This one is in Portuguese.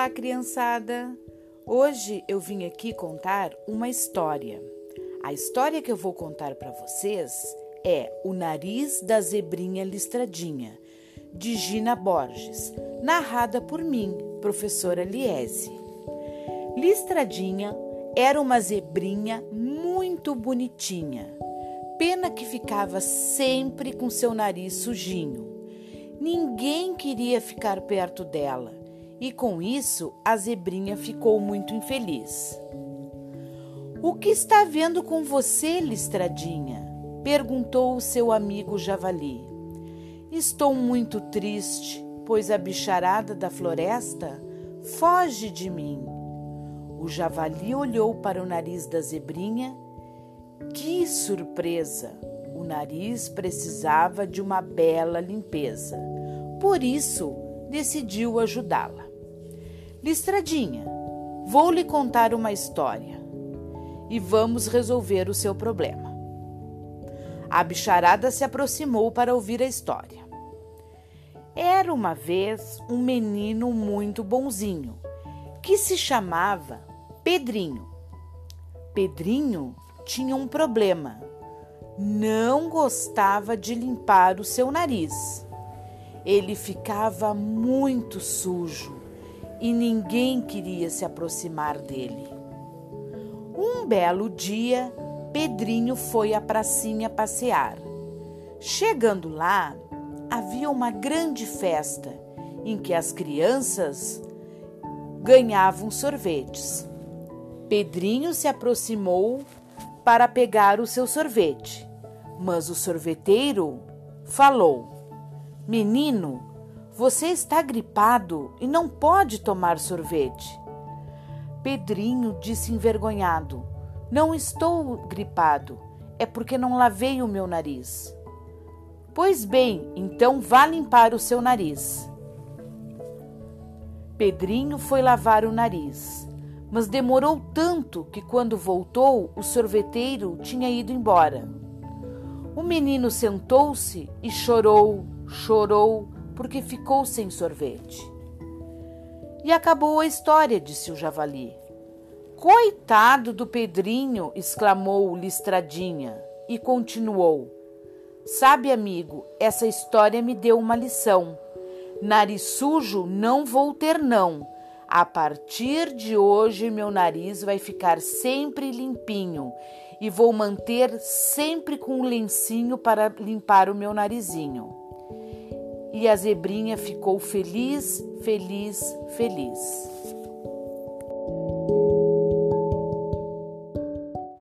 Olá, criançada! Hoje eu vim aqui contar uma história. A história que eu vou contar para vocês é O Nariz da Zebrinha Listradinha, de Gina Borges, narrada por mim, professora Liese. Listradinha era uma zebrinha muito bonitinha, pena que ficava sempre com seu nariz sujinho. Ninguém queria ficar perto dela e com isso a zebrinha ficou muito infeliz. O que está vendo com você, Listradinha? perguntou o seu amigo Javali. Estou muito triste, pois a bicharada da floresta foge de mim. O javali olhou para o nariz da zebrinha. Que surpresa! O nariz precisava de uma bela limpeza. Por isso, decidiu ajudá-la. Listradinha, vou lhe contar uma história e vamos resolver o seu problema. A bicharada se aproximou para ouvir a história. Era uma vez um menino muito bonzinho que se chamava Pedrinho. Pedrinho tinha um problema. Não gostava de limpar o seu nariz. Ele ficava muito sujo e ninguém queria se aproximar dele. Um belo dia, Pedrinho foi à pracinha passear. Chegando lá, havia uma grande festa em que as crianças ganhavam sorvetes. Pedrinho se aproximou para pegar o seu sorvete, mas o sorveteiro falou: Menino, você está gripado e não pode tomar sorvete. Pedrinho disse envergonhado: Não estou gripado, é porque não lavei o meu nariz. Pois bem, então vá limpar o seu nariz. Pedrinho foi lavar o nariz, mas demorou tanto que quando voltou, o sorveteiro tinha ido embora. O menino sentou-se e chorou, chorou, porque ficou sem sorvete. E acabou a história, disse o javali. Coitado do Pedrinho! exclamou Listradinha e continuou. Sabe, amigo, essa história me deu uma lição. Nariz sujo não vou ter, não. A partir de hoje, meu nariz vai ficar sempre limpinho e vou manter sempre com um lencinho para limpar o meu narizinho. E a zebrinha ficou feliz, feliz, feliz.